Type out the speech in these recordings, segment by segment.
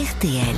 RTL.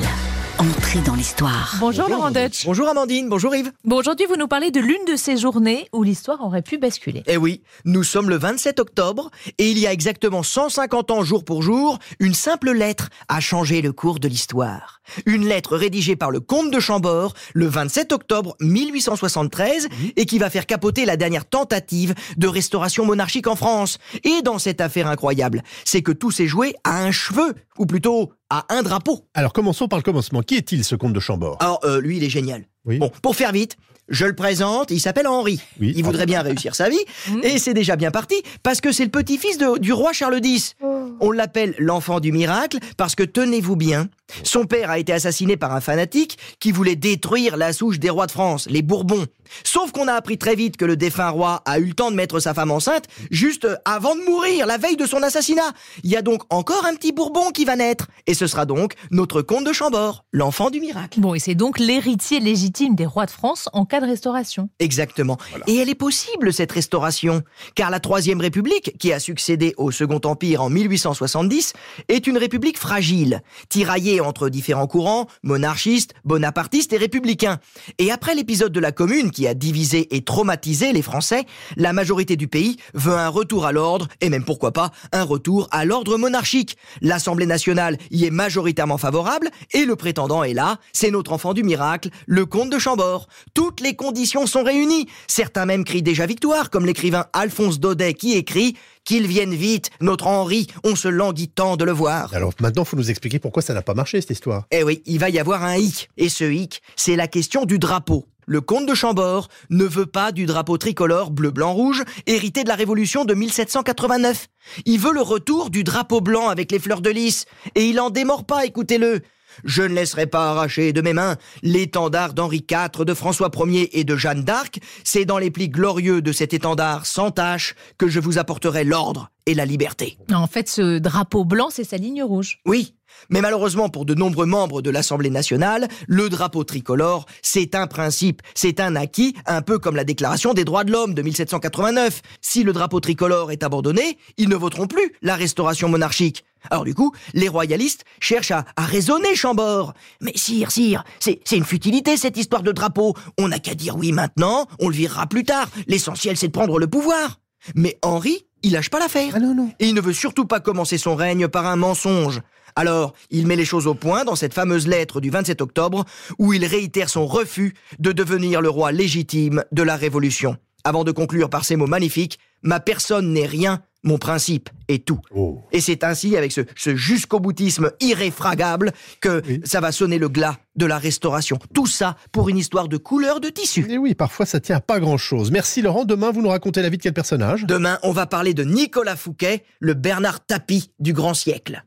Entrée dans l'histoire. Bonjour, Laurent Deutsch. Bonjour Amandine, bonjour Yves. Bon, aujourd'hui, vous nous parlez de l'une de ces journées où l'histoire aurait pu basculer. Eh oui, nous sommes le 27 octobre et il y a exactement 150 ans jour pour jour, une simple lettre a changé le cours de l'histoire. Une lettre rédigée par le comte de Chambord le 27 octobre 1873 et qui va faire capoter la dernière tentative de restauration monarchique en France. Et dans cette affaire incroyable, c'est que tout s'est joué à un cheveu, ou plutôt à un drapeau. Alors commençons par le commencement. Qui est-il ce comte de Chambord? Alors, euh, lui, il est génial. Oui. Bon, pour faire vite, je le présente, il s'appelle Henri. Oui. Il voudrait bien réussir sa vie, et c'est déjà bien parti, parce que c'est le petit-fils du roi Charles X. On l'appelle l'enfant du miracle, parce que tenez-vous bien, son père a été assassiné par un fanatique qui voulait détruire la souche des rois de France, les Bourbons. Sauf qu'on a appris très vite que le défunt roi a eu le temps de mettre sa femme enceinte juste avant de mourir, la veille de son assassinat. Il y a donc encore un petit Bourbon qui va naître, et ce sera donc notre comte de Chambord, l'enfant du miracle. Bon, et c'est donc l'héritier légitime des rois de France en cas de restauration. Exactement. Et elle est possible, cette restauration, car la Troisième République, qui a succédé au Second Empire en 1870, est une république fragile, tiraillée entre différents courants, monarchistes, bonapartistes et républicains. Et après l'épisode de la Commune, qui a divisé et traumatisé les Français, la majorité du pays veut un retour à l'ordre, et même pourquoi pas, un retour à l'ordre monarchique. L'Assemblée nationale y est majoritairement favorable, et le prétendant est là, c'est notre enfant du miracle, le comte de Chambord. Toutes les conditions sont réunies. Certains même crient déjà victoire, comme l'écrivain Alphonse Daudet qui écrit Qu'il vienne vite, notre Henri, on se languit tant de le voir. Alors maintenant, faut nous expliquer pourquoi ça n'a pas marché cette histoire. Eh oui, il va y avoir un hic. Et ce hic, c'est la question du drapeau. Le comte de Chambord ne veut pas du drapeau tricolore bleu-blanc-rouge hérité de la Révolution de 1789. Il veut le retour du drapeau blanc avec les fleurs de lys. Et il en démord pas, écoutez-le. Je ne laisserai pas arracher de mes mains l'étendard d'Henri IV, de François Ier et de Jeanne d'Arc. C'est dans les plis glorieux de cet étendard sans tache que je vous apporterai l'ordre et la liberté. En fait, ce drapeau blanc, c'est sa ligne rouge. Oui, mais malheureusement pour de nombreux membres de l'Assemblée nationale, le drapeau tricolore, c'est un principe, c'est un acquis, un peu comme la Déclaration des droits de l'homme de 1789. Si le drapeau tricolore est abandonné, ils ne voteront plus la restauration monarchique. Alors du coup, les royalistes cherchent à, à raisonner Chambord. Mais sire, sire, c'est une futilité cette histoire de drapeau. On n'a qu'à dire oui maintenant, on le virera plus tard. L'essentiel c'est de prendre le pouvoir. Mais Henri, il lâche pas l'affaire. Ah non, non. Et il ne veut surtout pas commencer son règne par un mensonge. Alors, il met les choses au point dans cette fameuse lettre du 27 octobre où il réitère son refus de devenir le roi légitime de la Révolution. Avant de conclure par ces mots magnifiques, ma personne n'est rien, mon principe est tout. Oh. Et c'est ainsi, avec ce, ce jusqu'au boutisme irréfragable, que Oui. ça va sonner le glas de la restauration. Tout ça pour une histoire de couleur de tissu. Et oui, parfois ça tient à pas grand-chose. Merci Laurent. Demain, vous nous racontez la vie de quel personnage? Demain, on va parler de Nicolas Fouquet, le Bernard Tapie du grand siècle.